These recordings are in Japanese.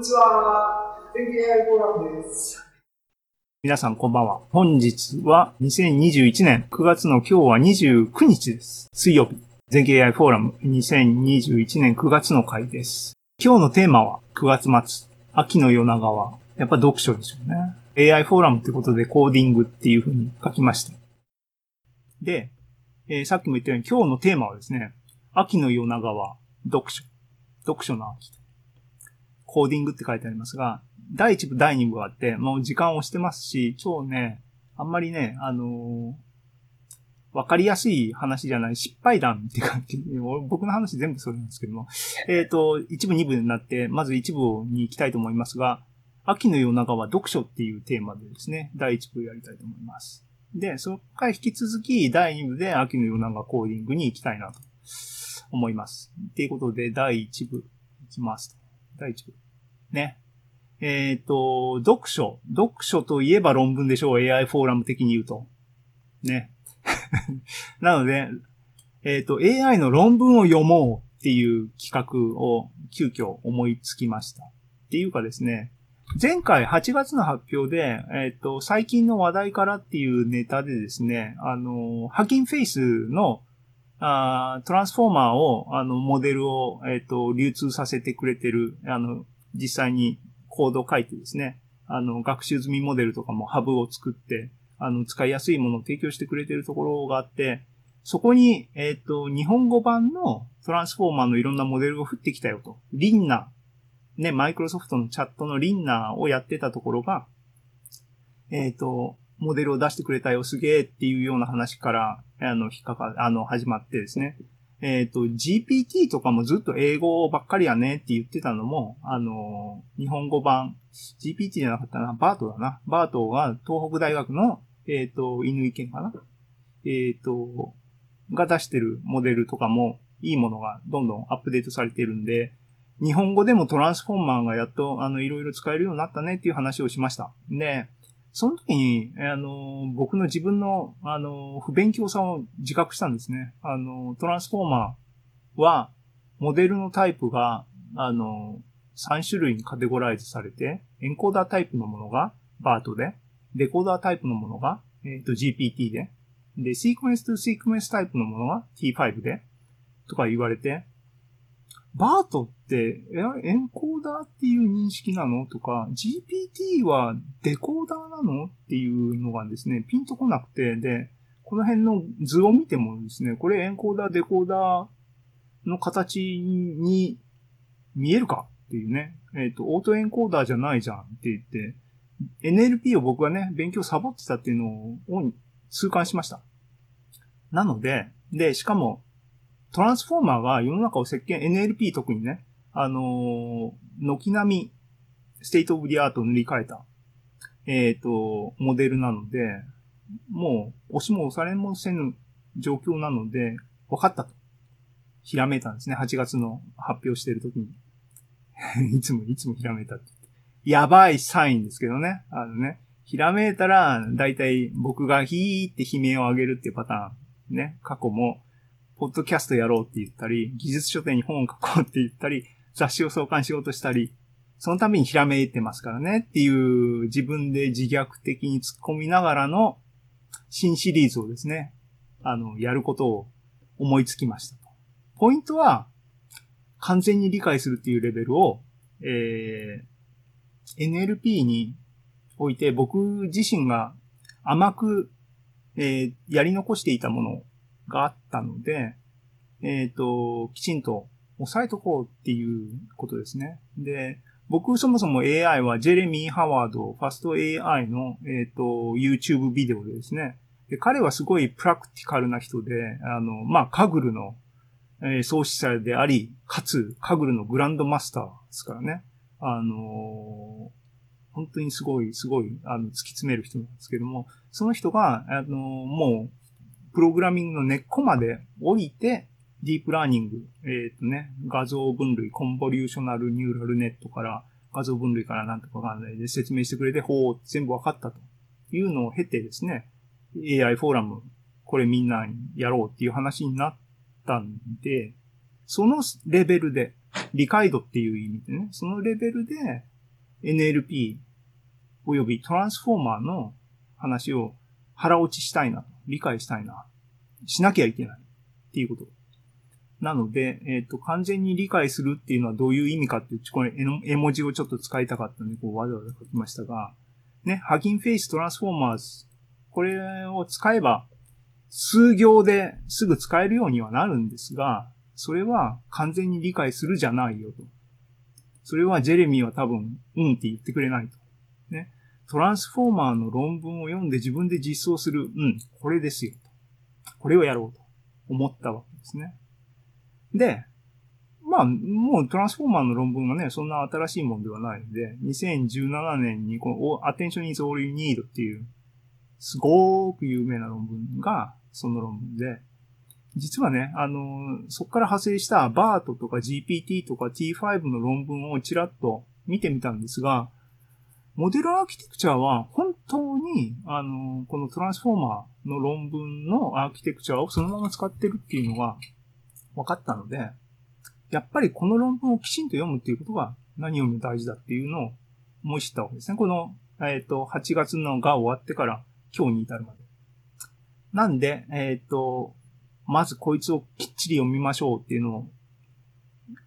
にちは。天気 AI フォーラムです。皆さんこんばんは。本日は2021年9月の今日は29日です。水曜日。全景 AI フォーラム2021年9月の回です。今日のテーマは9月末。秋の夜長はやっぱ読書でしょうね。AI フォーラムってことでコーディングっていう風に書きました。で、えー、さっきも言ったように今日のテーマはですね、秋の夜長は読書。読書の秋。コーディングって書いてありますが、第1部、第2部があって、もう時間を押してますし、今日ね、あんまりね、あのー、わかりやすい話じゃない失敗談って感じ。僕の話全部それなんですけども。えっ、ー、と、一部二部になって、まず一部に行きたいと思いますが、秋の夜長は読書っていうテーマでですね、第一部やりたいと思います。で、そこから引き続き第二部で秋の夜長コーディングに行きたいなと思います。っていうことで、第一部行きます。第一部。ね。えっ、ー、と、読書。読書といえば論文でしょう。AI フォーラム的に言うと。ね。なので、えっ、ー、と、AI の論文を読もうっていう企画を急遽思いつきました。っていうかですね、前回8月の発表で、えっ、ー、と、最近の話題からっていうネタでですね、あの、ハキンフェイスのあトランスフォーマーを、あの、モデルを、えっ、ー、と、流通させてくれてる、あの、実際にコードを書いてですね、あの、学習済みモデルとかもハブを作って、あの、使いやすいものを提供してくれてるところがあって、そこに、えっ、ー、と、日本語版のトランスフォーマーのいろんなモデルが降ってきたよと。リンナー。ね、マイクロソフトのチャットのリンナーをやってたところが、えっ、ー、と、モデルを出してくれたよ、すげえっていうような話から、あの、引っかか、あの、始まってですね。えっ、ー、と、GPT とかもずっと英語ばっかりやねって言ってたのも、あの、日本語版、GPT じゃなかったな、バートだな。バートが東北大学のえっ、ー、と、犬意見かなえっ、ー、と、が出してるモデルとかもいいものがどんどんアップデートされてるんで、日本語でもトランスフォーマーがやっと、あの、いろいろ使えるようになったねっていう話をしました。で、その時に、あの、僕の自分の、あの、不勉強さを自覚したんですね。あの、トランスフォーマーは、モデルのタイプが、あの、3種類にカテゴライズされて、エンコーダータイプのものがバートで、デコーダータイプのものが、えっ、ー、と GPT で、で、シークエンスとシークエンスタイプのものが T5 で、とか言われて、バートって、エンコーダーっていう認識なの？とか、GPT はデコーダーなの？っていうのがですね、ピンとこなくて、で、この辺の図を見てもですね、これエンコーダー、デコーダーの形に見えるかっていうね、えっ、ー、と、オートエンコーダーじゃないじゃんって言って、NLP を僕はね、勉強サボってたっていうのを痛感しました。なので、で、しかも、 Transformer が世の中を席巻、NLP 特にね、あのー、軒並み、 state of the art を塗り替えた、えっ、ー、と、モデルなので、もう、押しも押されもせぬ状況なので、分かったと。ひらめいたんですね。8月の発表してる時に。いつも、いつもひらめいたって。やばいサインですけどね。あのね、ひらめいたら、だいたい僕がヒーって悲鳴を上げるっていうパターン。ね。過去も、ポッドキャストやろうって言ったり、技術書店に本を書こうって言ったり、雑誌を創刊しようとしたり、そのためにひらめいてますからねっていう自分で自虐的に突っ込みながらの新シリーズをですね、あの、やることを思いつきました。ポイントは、完全に理解するっていうレベルを、えー、NLP において僕自身が甘く、えー、やり残していたものがあったので、えっ、ー、と、きちんと押さえとこうっていうことですね。で、僕そもそも AI はジェレミー・ハワード、ファスト AI の、えっ、ー、と、YouTube ビデオでですね。で、彼はすごいプラクティカルな人で、あの、まあ、カグルの、えー、創始者であり、かつ、カグルのグランドマスターですからね。あの本当にすごい、すごい、あの、突き詰める人なんですけども、その人が、あのもう、プログラミングの根っこまで降りて、ディープラーニング、えっ、ー、とね、画像分類、コンボリューショナルニューラルネットから、画像分類からなんとかわかんないで説明してくれて、ほう、全部わかったというのを経てですね、AI フォーラム、これみんなにやろうっていう話になったんで、そのレベルで、理解度っていう意味でね、そのレベルで、NLP およびトランスフォーマーの話を腹落ちしたいなと、理解したいな、しなきゃいけないっていうこと。なので、えっ、と、完全に理解するっていうのはどういう意味かっていう、これ絵文字をちょっと使いたかったんで、こうわざわざ書きましたが、ね、ハギンフェイストランスフォーマーズ、これを使えば、数行ですぐ使えるようにはなるんですが、それは完全に理解するじゃないよと。それはジェレミーは多分、うんって言ってくれないと。トランスフォーマーの論文を読んで自分で実装する。うん、これですよ。これをやろうと思ったわけですね。で、まあ、もうトランスフォーマーの論文はね、そんな新しいもんではないので、2017年にこの Attention is all you need っていう、すごく有名な論文が、その論文で、実はね、あの、そこから派生した BART とか GPT とか T5 の論文をちらっと見てみたんですが、モデルアーキテクチャは本当に、あの、このトランスフォーマーの論文のアーキテクチャをそのまま使ってるっていうのが分かったので、やっぱりこの論文をきちんと読むっていうことが何よりも大事だっていうのを思い知ったわけですね。この、えっ、ー、と、8月のが終わってから今日に至るまで。なんで、えっ、ー、と、まずこいつをきっちり読みましょうっていうのを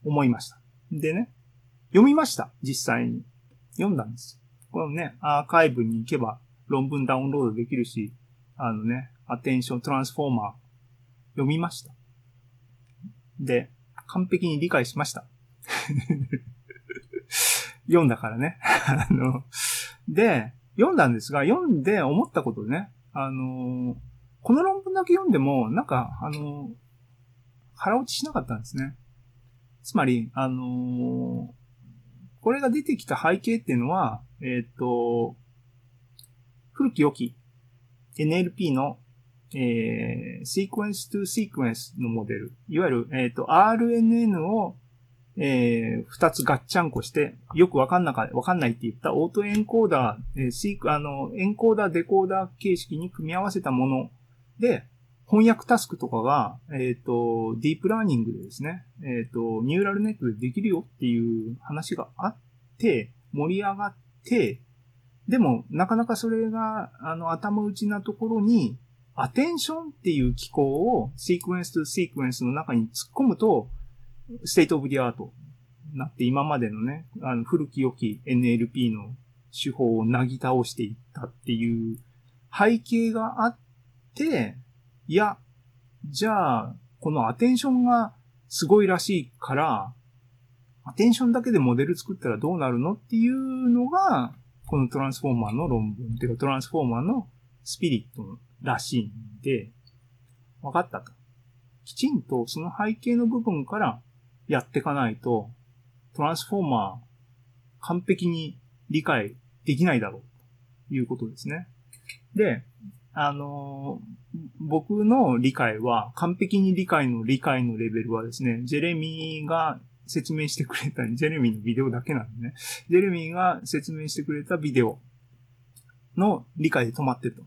思いました。でね、読みました。実際に。読んだんです。このね、アーカイブに行けば論文ダウンロードできるし、あのね、アテンショントランスフォーマー読みました。で、完璧に理解しました。読んだからね。あの、で、読んだんですが、読んで思ったことね、あの、この論文だけ読んでも、なんか、あの、腹落ちしなかったんですね。つまり、あの、これが出てきた背景っていうのは、えっ、ー、と、古き良き NLP のえー、シークエンス to シークエンスのモデル。いわゆる、えっ、ー、と、RNN を、えー、二つガッチャンコして、よくわかんなか、わかんないって言ったオートエンコーダー、えー、シーク、あの、エンコーダー、デコーダー形式に組み合わせたもので、翻訳タスクとかが、えっ、ー、と、ディープラーニングでですね、えっ、ー、と、ニューラルネットでできるよっていう話があって、盛り上がって、でも、なかなかそれが、あの、頭打ちなところに、 attention っていう機構をシークエンスとシークエンスの中に突っ込むと、 state of the art になって今までのね、あの古き良き NLP の手法をなぎ倒していったっていう背景があって、いや、じゃあ、この attention がすごいらしいから、アテンションだけでモデル作ったらどうなるのっていうのが、このトランスフォーマーの論文っていうかトランスフォーマーのスピリットらしいんで、分かったと。きちんとその背景の部分からやっていかないと、トランスフォーマー完璧に理解できないだろうということですね。で、あの、僕の理解は、完璧に理解の理解のレベルはですね、ジェレミーが説明してくれた、ジェレミーのビデオだけなんでね、ジェレミーが説明してくれたビデオの理解で止まってると。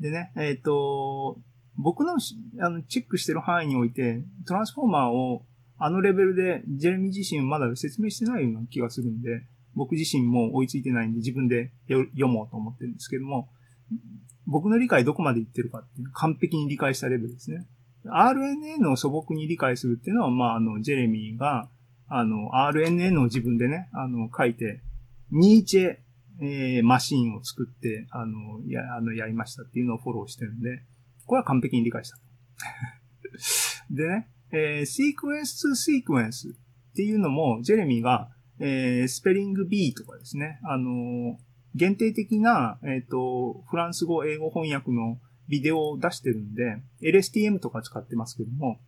でね、えっ、ー、と、僕のあのチェックしてる範囲において、トランスフォーマーをあのレベルでジェレミー自身まだ説明してないような気がするんで、僕自身も追いついてないんで自分で読もうと思ってるんですけども、僕の理解どこまでいってるかっていう完璧に理解したレベルですね。RNN を素朴に理解するっていうのは、まあ、あの、ジェレミーが、あの、RNN を自分でね、あの、書いて、ニーチェえー、マシンを作って、あの、や、あの、やりましたっていうのをフォローしてるんで、これは完璧に理解した。でね、えー、シークエンス2シークエンスっていうのも、ジェレミーが、えー、スペリング B とかですね、あの限定的な、えっ、ー、と、フランス語、英語翻訳のビデオを出してるんで、LSTM とか使ってますけども、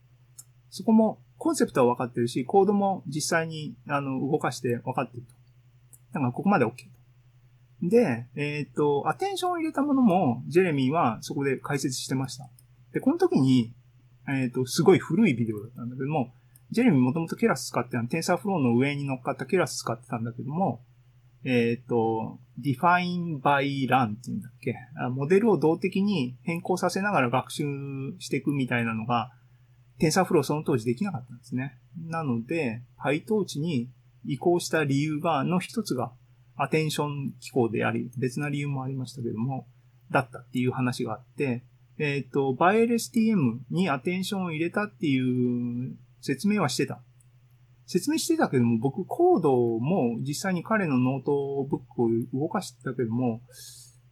そこもコンセプトは分かってるし、コードも実際にあの動かして分かってると。だからここまで OK と。で、えっ、ー、と、アテンションを入れたものも、ジェレミーはそこで解説してました。で、この時に、えっ、ー、と、すごい古いビデオだったんだけども、ジェレミーもともとケラス使ってたの、テンサーフローの上に乗っかったケラス使ってたんだけども、えっ、ー、と、define by run っていうんだっけ？モデルを動的に変更させながら学習していくみたいなのが、 TensorFlow その当時できなかったんですね。なので、PyTorch に移行した理由が、の一つが、アテンション機構であり、別な理由もありましたけども、だったっていう話があって、えっ、と、 Bi-LSTM にアテンションを入れたっていう説明はしてた。説明してたけども、僕コードも実際に彼のノートブックを動かしてたけども、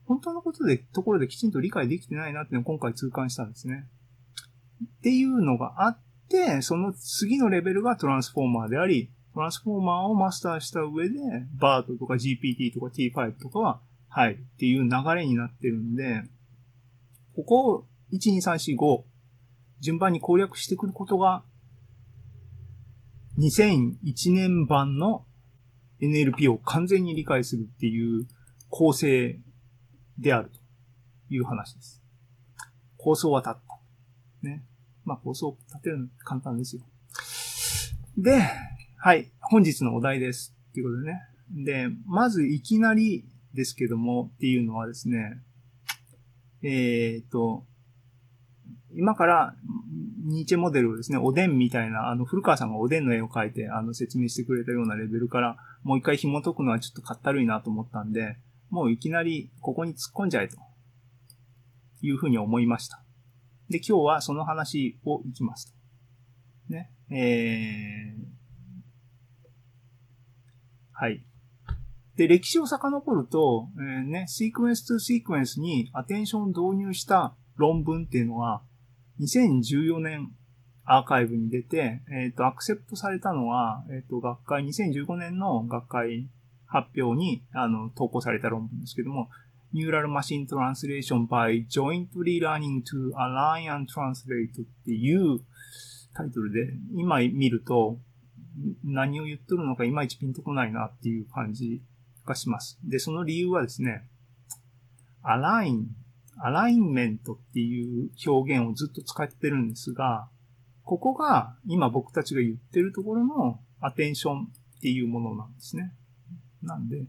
本当のことで、ところできちんと理解できてないなっていうのを今回痛感したんですね。っていうのがあって、その次のレベルがトランスフォーマーであり、トランスフォーマーをマスターした上で、BART とか GPT とか T5 とかは入るっていう流れになってるんで、ここを1、2、3、4、5順番に攻略してくることが2001年版の NLP を完全に理解するっていう構成であるという話です。構想は立った。ね。まあ構想を立てるの簡単ですよ。で、はい。本日のお題です。っていうことでね。で、まずいきなりですけどもっていうのはですね、えっ、と、今から、ニーチェモデルをですね、おでんみたいな、あの、古川さんがおでんの絵を描いて、あの、説明してくれたようなレベルから、もう一回紐解くのはちょっとかったるいなと思ったんで、もういきなりここに突っ込んじゃえと、いうふうに思いました。で、今日はその話をいきますと。ね。えー、はい。で、歴史を遡ると、えーね、シークエンス2シークエンスにアテンションを導入した論文っていうのは、2014年アーカイブに出て、えっ、と、アクセプトされたのは、えっ、と、学会、2015年の学会発表に、あの、投稿された論文ですけども、Neural Machine Translation by Jointly Learning to Align and Translate っていうタイトルで、今見ると、何を言っとるのかいまいちピンとこないなっていう感じがします。で、その理由はですね、アライン、アラインメントっていう表現をずっと使ってるんですが、ここが今僕たちが言ってるところのアテンションっていうものなんですね。なんで、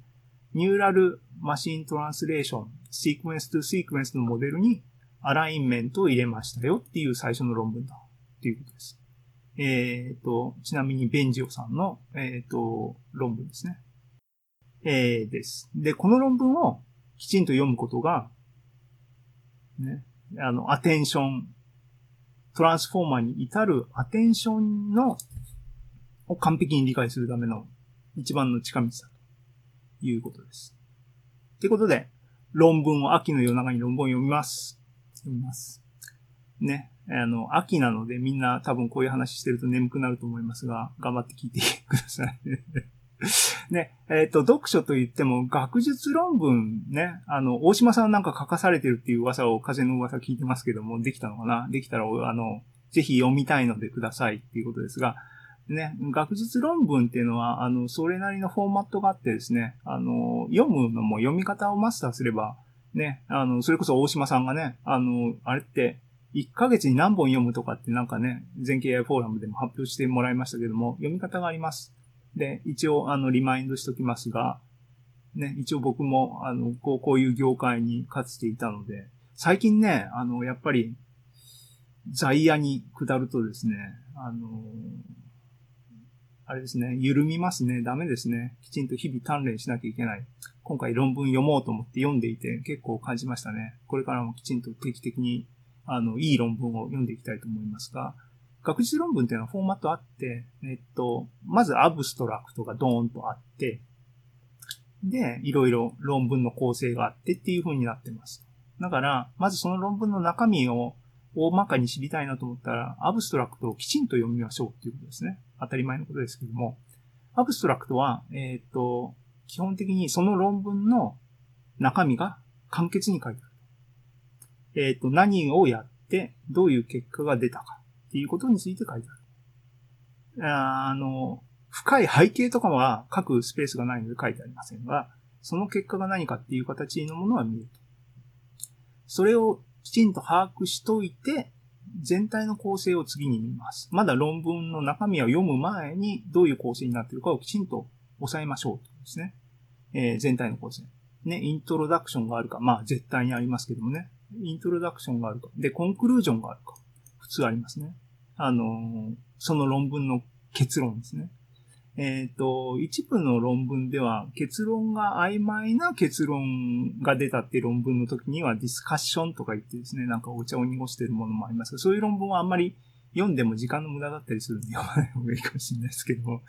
ニューラルマシントランスレーション、シークエンスとシークエンスのモデルにアラインメントを入れましたよっていう最初の論文だっていうことです。えっ、と、ちなみにベンジオさんの、えっ、と、論文ですね。えー、です。で、この論文をきちんと読むことが、ね、あの、アテンション、トランスフォーマーに至るアテンションの、を完璧に理解するための一番の近道だということです。ということで、論文を秋の夜中に論文を読みます。読みます。ね。あの、秋なのでみんな多分こういう話してると眠くなると思いますが、頑張って聞いてください。ね、えっ、と、読書と言っても、学術論文ね、あの、大島さんなんか書かされてるっていう噂を、風の噂聞いてますけども、できたのかな？できたら、あの、ぜひ読みたいのでくださいっていうことですが、ね、学術論文っていうのは、あの、それなりのフォーマットがあってですね、あの、読むのも読み方をマスターすれば、ね、あの、それこそ大島さんがね、あの、あれって、1ヶ月に何本読むとかってなんかね、全経 AI フォーラムでも発表してもらいましたけども、読み方があります。で、一応、あの、リマインドしときますが、ね、一応僕も、あの、こう、こういう業界にかつていたので、最近ね、あの、やっぱり、在野に下るとですね、あの、あれですね、緩みますね。ダメですね。きちんと日々鍛錬しなきゃいけない。今回論文読もうと思って読んでいて結構感じましたね。これからもきちんと定期的に、あの、いい論文を読んでいきたいと思いますが、学術論文っていうのはフォーマットあって、えっと、まずアブストラクトがドーンとあって、で、いろいろ論文の構成があってっていう風になってます。だから、まずその論文の中身を大まかに知りたいなと思ったら、アブストラクトをきちんと読みましょうっていうことですね。当たり前のことですけども、アブストラクトは、えっと、基本的にその論文の中身が簡潔に書いてある。えっと、何をやって、どういう結果が出たか。っていうことについて書いてある。ああの、深い背景とかは書くスペースがないので書いてありませんが、その結果が何かっていう形のものは見ると。それをきちんと把握しといて、全体の構成を次に見ます。まだ論文の中身を読む前にどういう構成になっているかをきちんと押さえましょうとですね。えー全体の構成。ね、イントロダクションがあるか。まあ絶対にありますけどもね。イントロダクションがあるか。で、コンクルージョンがあるか。普通ありますね。あのその論文の結論ですね。えっ、と、一部の論文では結論が曖昧な結論が出たっていう論文の時にはディスカッションとか言ってですね、なんかお茶を濁してるものもありますが、そういう論文はあんまり読んでも時間の無駄だったりするんで読まない方がいいかもしれないですけども。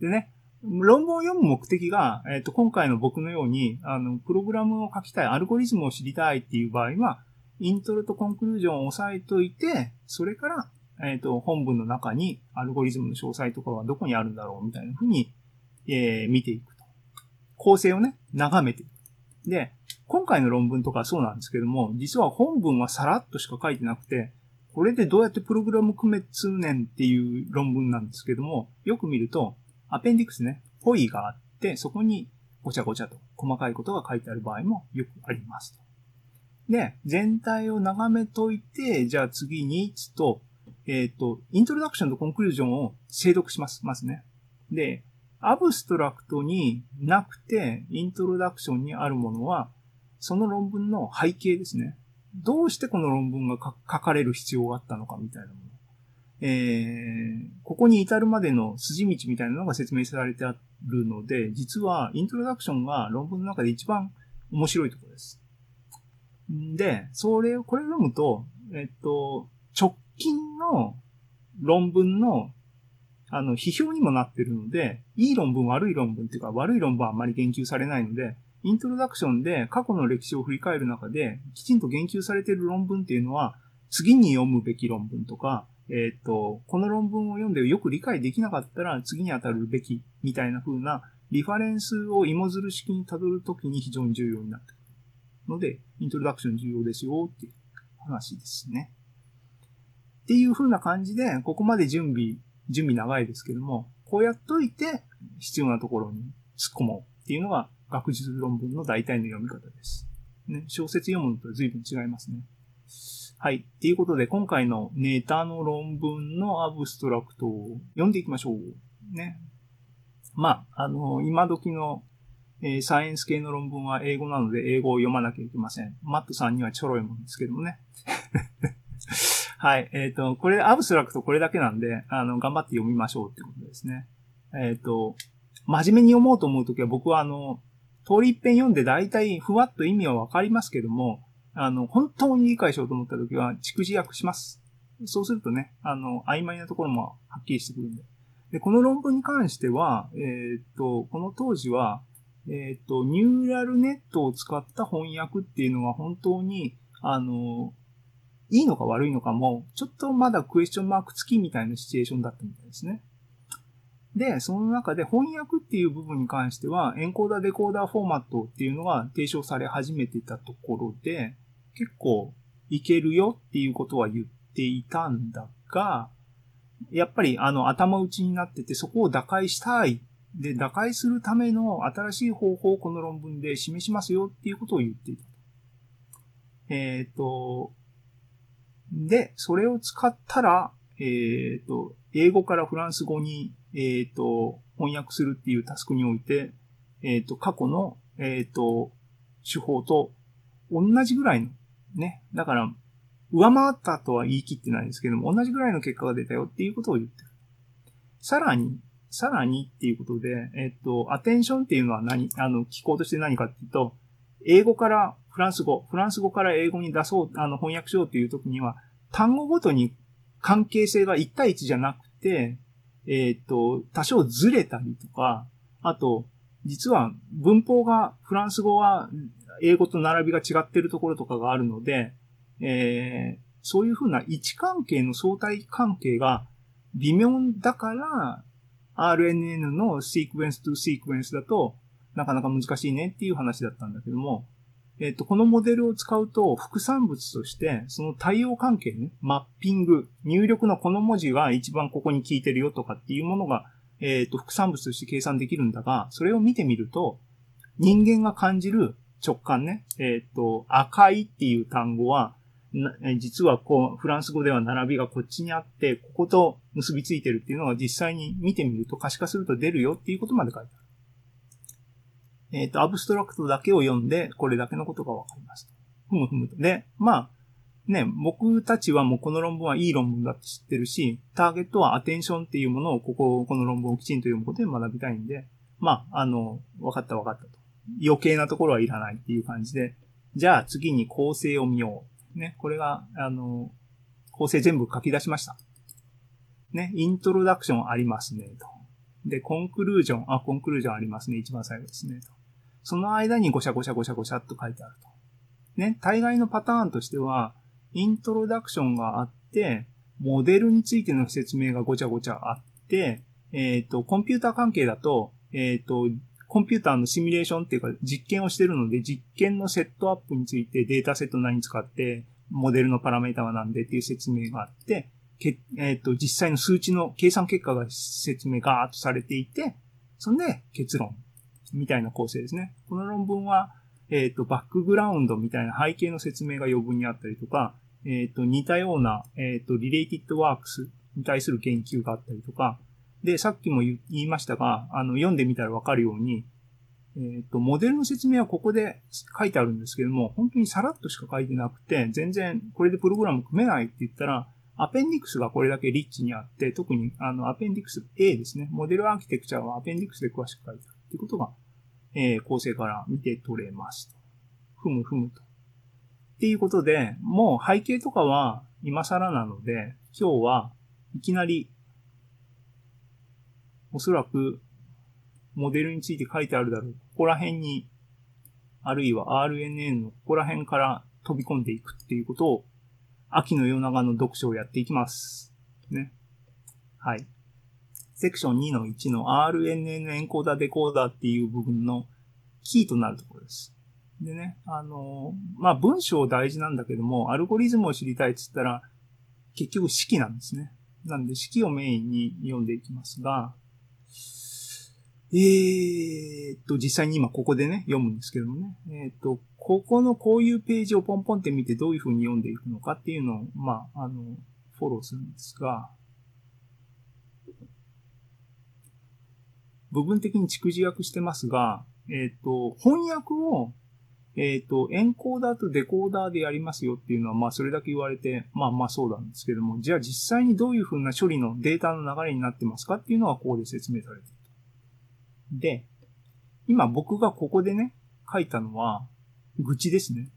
でね、論文を読む目的が、えっ、と、今回の僕のように、あの、プログラムを書きたい、アルゴリズムを知りたいっていう場合は、イントロとコンクルージョンを押さえといて、それから、えっ、と、本文の中にアルゴリズムの詳細とかはどこにあるんだろうみたいな風に、えー見ていくと。構成をね、眺めていく。で、今回の論文とかそうなんですけども、実は本文はさらっとしか書いてなくて、これでどうやってプログラム組めつねんっていう論文なんですけども、よく見ると、アペンディクスね、ポイがあって、そこにごちゃごちゃと細かいことが書いてある場合もよくありますと。で、全体を眺めといて、じゃあ次に、つと、えっ、と、イントロダクションとコンクルージョンを精読します。まずね。で、アブストラクトになくて、イントロダクションにあるものは、その論文の背景ですね。どうしてこの論文が書かれる必要があったのかみたいなもの。えー、ここに至るまでの筋道みたいなのが説明されてあるので、実はイントロダクションが論文の中で一番面白いところです。で、それを、これを読むと、えっと、直近の論文の、あの、批評にもなってるので、いい論文、悪い論文っていうか、悪い論文はあんまり言及されないので、イントロダクションで過去の歴史を振り返る中で、きちんと言及されている論文っていうのは、次に読むべき論文とか、えっ、と、この論文を読んでよく理解できなかったら次に当たるべきみたいな風なリファレンスを芋づる式に辿るときに非常に重要になってくるので、イントロダクション重要ですよっていう話ですね。っていう風な感じで、ここまで準備、準備長いですけども、こうやっといて必要なところに突っ込もうっていうのが学術論文の大体の読み方です。ね、小説読むのと随分違いますね。はい。ということで、今回のネタの論文のアブストラクトを読んでいきましょう。ね。まあ、あの、今時の、えーサイエンス系の論文は英語なので英語を読まなきゃいけません。マットさんにはちょろいもんですけどもね。はい。えっ、と、これ、アブストラクトこれだけなんで、あの、頑張って読みましょうってことですね。えっ、と、真面目に読もうと思うときは僕はあの、通り一遍読んで大体ふわっと意味はわかりますけども、あの、本当に理解しようと思ったときは、蓄字訳します。そうするとね、あの、曖昧なところもはっきりしてくるんで。で、この論文に関しては、えーっと、この当時は、えーっと、ニューラルネットを使った翻訳っていうのが本当に、あの、いいのか悪いのかも、ちょっとまだクエスチョンマーク付きみたいなシチュエーションだったみたいですね。で、その中で翻訳っていう部分に関しては、エンコーダーデコーダーフォーマットっていうのが提唱され始めてたところで、結構いけるよっていうことは言っていたんだが、やっぱりあの頭打ちになっててそこを打開したい。で、打開するための新しい方法をこの論文で示しますよっていうことを言っていた。えっ、と、で、それを使ったら、えっ、と、英語からフランス語に、えっ、と、翻訳するっていうタスクにおいて、えっ、と、過去の、えっ、と、手法と同じぐらいの、ね。だから、上回ったとは言い切ってないですけども、同じぐらいの結果が出たよっていうことを言ってる。さらに、さらにっていうことで、えっと、アテンションっていうのは何、あの、機構として何かっていうと、英語からフランス語、フランス語から英語に出そう、あの、翻訳しようっていう時には、単語ごとに関係性が1対1じゃなくて、えっと、多少ずれたりとか、あと、実は文法が、フランス語は英語と並びが違ってるところとかがあるので、えーそういうふうな位置関係の相対関係が微妙だから、RNN のシークエンスとシークエンスだとなかなか難しいねっていう話だったんだけども、えっ、と、このモデルを使うと副産物として、その対応関係ね、マッピング、入力のこの文字が一番ここに効いてるよとかっていうものが、えっ、と、副産物として計算できるんだが、それを見てみると、人間が感じる直感ね、えっ、と、赤いっていう単語は、実はこう、フランス語では並びがこっちにあって、ここと結びついてるっていうのが実際に見てみると可視化すると出るよっていうことまで書いてある。えっ、と、アブストラクトだけを読んで、これだけのことがわかります。ふむふむと。で、まあ、ね、僕たちはもうこの論文はいい論文だって知ってるし、ターゲットはアテンションっていうものを、ここ、この論文をきちんと読むことで学びたいんで、まあ、あの、分かった分かったと。余計なところはいらないっていう感じで、じゃあ次に構成を見よう。ね、これが、あの、構成全部書き出しました。ね、イントロダクションありますね、と。で、コンクルージョン、あ、コンクルージョンありますね、一番最後ですね、と。その間にゴシャゴシャゴシャゴシャっと書いてあると。ね、大概のパターンとしては、イントロダクションがあって、モデルについての説明がごちゃごちゃあって、えっ、ー、と、コンピューター関係だと、えっ、ー、と、コンピューターのシミュレーションっていうか実験をしてるので、実験のセットアップについてデータセット何使って、モデルのパラメータは何でっていう説明があって、けえっ、ー、と、実際の数値の計算結果が説明ガーッとされていて、そんで結論みたいな構成ですね。この論文は、えっ、ー、と、バックグラウンドみたいな背景の説明が余分にあったりとか、えっ、ー、と、似たような、えっ、と、リレイティッドワークスに対する研究があったりとか、で、さっきも言いましたが、あの、読んでみたらわかるように、えっ、と、モデルの説明はここで書いてあるんですけども、本当にさらっとしか書いてなくて、全然これでプログラム組めないって言ったら、アペンディクスがこれだけリッチにあって、特にあの、アペンディクス A ですね。モデルアーキテクチャはアペンディクスで詳しく書いてあるっていうことが、えー、構成から見て取れますと。ふむふむと。っていうことで、もう背景とかは今更なので、今日はいきなり、おそらくモデルについて書いてあるだろう。ここら辺に、あるいは RNN のここら辺から飛び込んでいくっていうことを、秋の夜長の読書をやっていきます。ね。はい。セクション2の1の RNN エンコーダーデコーダーっていう部分のキーとなるところです。でね、あの、まあ、文章大事なんだけども、アルゴリズムを知りたいって言ったら、結局式なんですね。なんで式をメインに読んでいきますが、えー、っと、実際に今ここでね、読むんですけどもね。えー、っと、ここのこういうページをポンポンって見てどういう風に読んでいくのかっていうのを、まあ、あの、フォローするんですが、部分的に蓄字訳してますが、えっ、と、翻訳をえっ、ー、と、エンコーダーとデコーダーでやりますよっていうのは、まあそれだけ言われて、まあまあそうなんですけども、じゃあ実際にどういうふうな処理のデータの流れになってますかっていうのはここで説明されてると。で、今僕がここでね、書いたのは、愚痴ですね。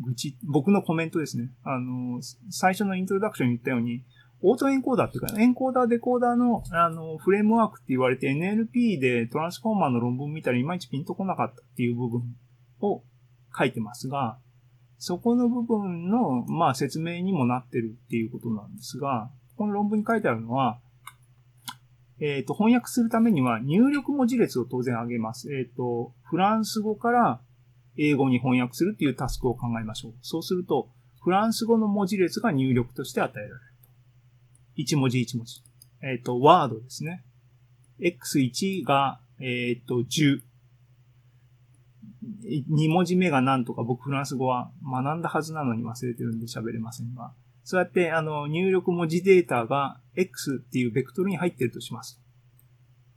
愚痴。僕のコメントですね。あの、最初のイントロダクションに言ったように、オートエンコーダーっていうか、エンコーダー、デコーダーの、あの、フレームワークって言われて NLP でトランスフォーマーの論文見たらいまいちピンとこなかったっていう部分を書いてますが、そこの部分の、まあ、説明にもなってるっていうことなんですが、この論文に書いてあるのは、えっ、ー、と、翻訳するためには入力文字列を当然上げます。えっ、ー、と、フランス語から英語に翻訳するっていうタスクを考えましょう。そうすると、フランス語の文字列が入力として与えられると。一文字一文字。えっ、ー、と、ワードですね。x1 が、えっ、と、10。2文字目が何とか僕フランス語は学んだはずなのに忘れてるんで喋れませんが、そうやってあの入力文字データが X っていうベクトルに入ってるとします。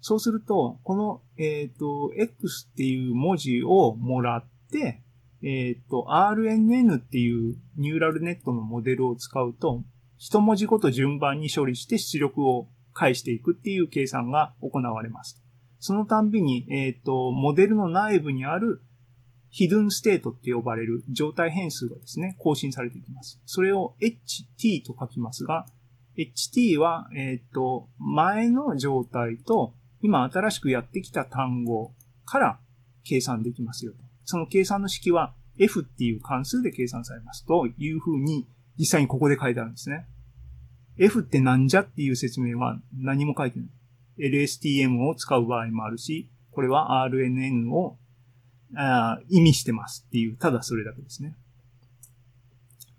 そうすると、この、えっ、ー、と、X っていう文字をもらって、えっ、ー、と、RNN っていうニューラルネットのモデルを使うと、一文字ごと順番に処理して出力を返していくっていう計算が行われます。そのたんびに、えっ、ー、と、モデルの内部にあるヒドゥンステートって呼ばれる状態変数がですね、更新されていきます。それを ht と書きますが、ht は、えっ、ー、と、前の状態と今新しくやってきた単語から計算できますよと。その計算の式は f っていう関数で計算されますというふうに実際にここで書いてあるんですね。F ってなんじゃっていう説明は何も書いてない。LSTM を使う場合もあるし、これは RNN をあ意味してますっていう、ただそれだけですね。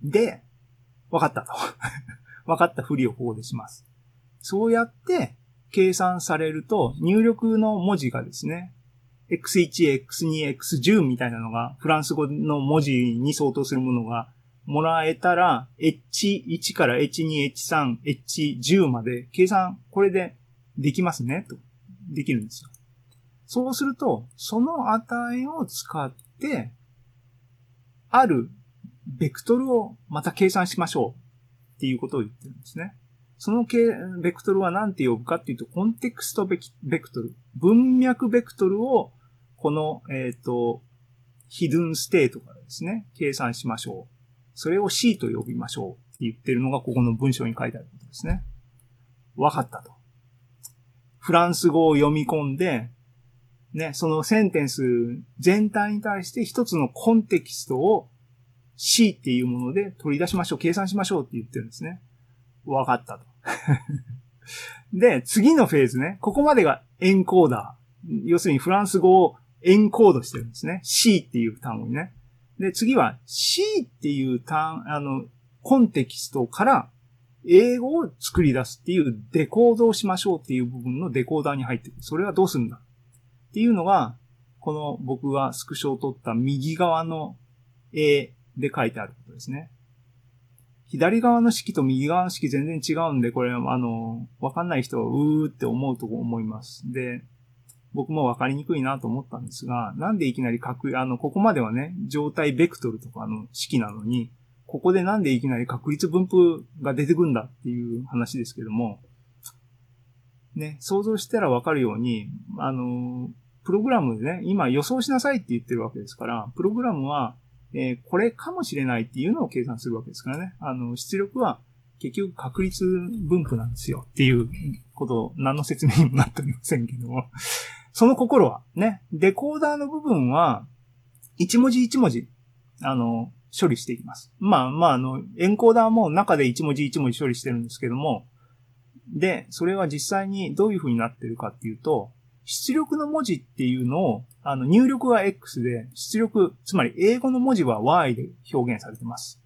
で、分かったと。分かったふりをここでします。そうやって計算されると、入力の文字がですね、x1、x2、x10 みたいなのが、フランス語の文字に相当するものがもらえたら、h1 から h2、h3、h10 まで計算、これでできますね、と。できるんですよ。そうすると、その値を使って、あるベクトルをまた計算しましょうっていうことを言ってるんですね。そのベクトルは何て呼ぶかっていうと、コンテクストベクトル。文脈ベクトルを、この、えっ、ー、と、ヒドゥンステートからですね、計算しましょう。それを C と呼びましょうって言ってるのが、ここの文章に書いてあることですね。わかったと。フランス語を読み込んで、ね、そのセンテンス全体に対して一つのコンテキストを C っていうもので取り出しましょう、計算しましょうって言ってるんですね。わかったと。で、次のフェーズね。ここまでがエンコーダー。要するにフランス語をエンコードしてるんですね。C っていう単語にね。で、次は C っていう単、あの、コンテキストから英語を作り出すっていうデコードをしましょうっていう部分のデコーダーに入ってる。それはどうするんだ？っていうのが、この僕がスクショを取った右側の A で書いてあることですね。左側の式と右側の式全然違うんで、これ、あの、わかんない人はうーって思うと思います。で、僕もわかりにくいなと思ったんですが、なんでいきなり確、あの、ここまではね、状態ベクトルとかの式なのに、ここでなんでいきなり確率分布が出てくんだっていう話ですけども、ね、想像したらわかるように、あの、プログラムでね、今予想しなさいって言ってるわけですから、プログラムはえー、これかもしれないっていうのを計算するわけですからね。あの、出力は結局確率分布なんですよっていうこと何の説明にもなっておりませんけども。その心はね、デコーダーの部分は一文字一文字、あの、処理していきます。まあまあ、あの、エンコーダーも中で一文字一文字処理してるんですけども、で、それは実際にどういう風になってるかっていうと、出力の文字っていうのを、あの、入力は X で、出力、つまり英語の文字は Y で表現されてます。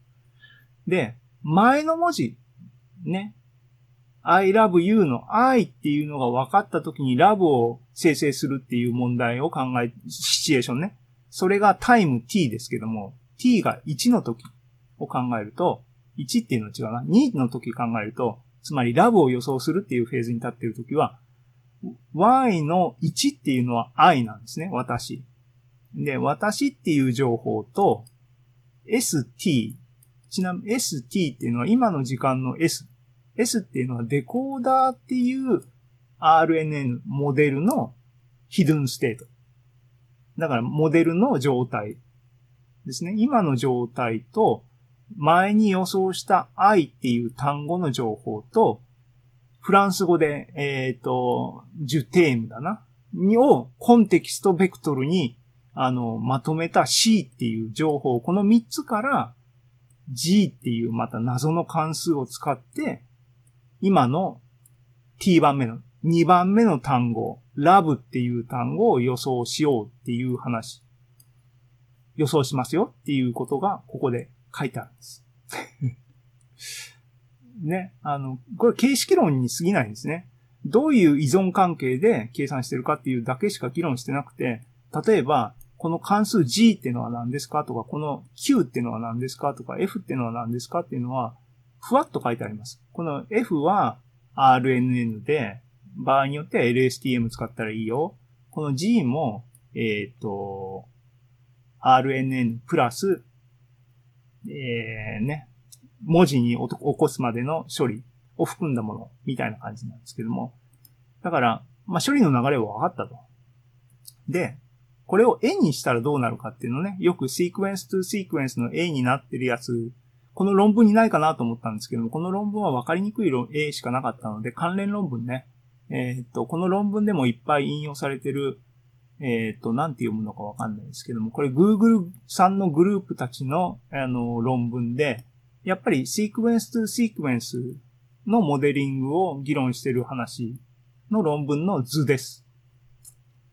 で、前の文字、ね。I love you の I っていうのが分かった時に love を生成するっていう問題を考え、シチュエーションね。それがタイム t ですけども、t が1の時を考えると、1っていうのは違うな。2の時考えると、つまり love を予想するっていうフェーズに立っている時は、y の1っていうのは i なんですね、私。で、私っていう情報と st、ちなみに st っていうのは今の時間の s。S っていうのはデコーダーっていう RNN モデルのヒドゥンステート。だからモデルの状態ですね。今の状態と前に予想した i っていう単語の情報とフランス語で、えっ、ー、と、ジュテームだな。をコンテキストベクトルに、あの、まとめた C っていう情報、この3つから G っていうまた謎の関数を使って、今の T 番目の、2番目の単語、ラブっていう単語を予想しようっていう話。予想しますよっていうことがここで書いてあるんです。ね、あの、これ形式論に過ぎないんですね。どういう依存関係で計算してるかっていうだけしか議論してなくて、例えば、この関数 g ってのは何ですかとか、この q ってのは何ですかとか、f ってのは何ですかっていうのは、ふわっと書いてあります。この f は RNN で、場合によっては LSTM 使ったらいいよ。この g も、えっ、ー、と、RNN プラス、えー、ね、文字に起こすまでの処理を含んだものみたいな感じなんですけども。だから、まあ、処理の流れは分かったと。で、これを N にしたらどうなるかっていうのね、よく sequence to sequence の A になってるやつ、この論文にないかなと思ったんですけども、この論文は分かりにくい A しかなかったので、関連論文ね、えー、っと、この論文でもいっぱい引用されてる、えー、っと、なんて読むのかわかんないですけども、これ Google さんのグループたちの、あの、論文で、やっぱりシークエンスとシークエンスのモデリングを議論してる話の論文の図です。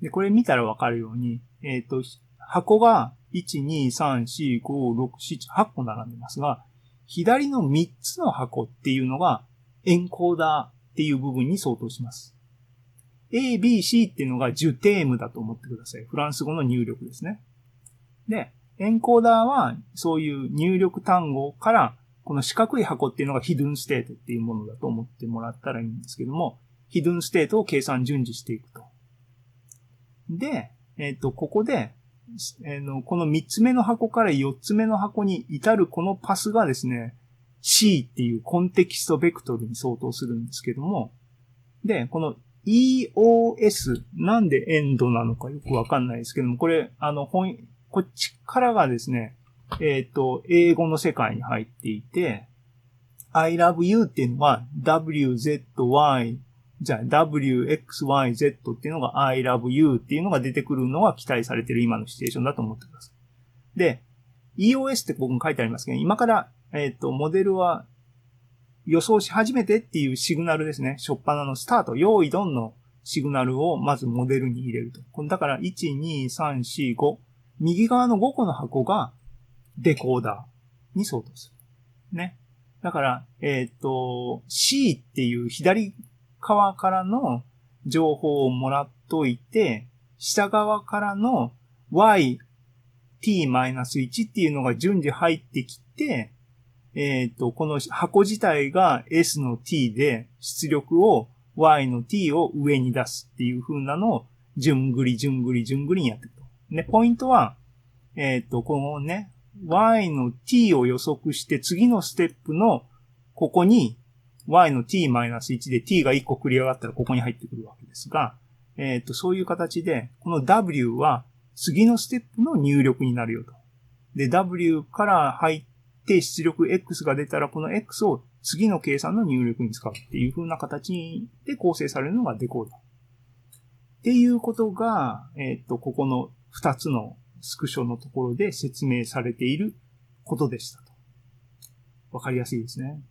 で、これ見たらわかるように、えっ、と、箱が1、2、3、4、5、6、7、8個並んでますが、左の3つの箱っていうのがエンコーダーっていう部分に相当します。A, B, C っていうのがジュテームだと思ってください。フランス語の入力ですね。で、エンコーダーはそういう入力単語からこの四角い箱っていうのがヒドゥンステートっていうものだと思ってもらったらいいんですけども、ヒドゥンステートを計算順次していくと。で、えっ、ー、と、ここで、えの、この3つ目の箱から4つ目の箱に至るこのパスがですね、C っていうコンテキストベクトルに相当するんですけども、で、この EOS、なんでエンドなのかよくわかんないですけども、これ、あの、本、こっちからがですね、えっ、と、英語の世界に入っていて、I love you っていうのは WZY じゃあ WXYZ っていうのが I love you っていうのが出てくるのが期待されてる今のシチュエーションだと思ってください。で、EOS って僕も書いてありますけど、今から、えっ、と、モデルは予想し始めてっていうシグナルですね。初っ端のスタート、用意ドンのシグナルをまずモデルに入れると。だから、1、2、3、4、5。右側の5個の箱がデコーダーに相当する。ね。だから、えっ、と、C っていう左側からの情報をもらっといて、下側からの y, t-1 っていうのが順次入ってきて、えっ、と、この箱自体が s の t で出力を y の t を上に出すっていう風なのを、順繰り順繰り順繰りにやっていくと。ね、ポイントは、えっ、と、このね、y の t を予測して次のステップのここに y の t-1 で t が1個繰り上がったらここに入ってくるわけですが、えっ、と、そういう形で、この w は次のステップの入力になるよと。で、w から入って出力 x が出たらこの x を次の計算の入力に使うっていう風な形で構成されるのがデコーダー。っていうことが、えっ、と、ここの2つのスクショのところで説明されていることでしたと。わかりやすいですね。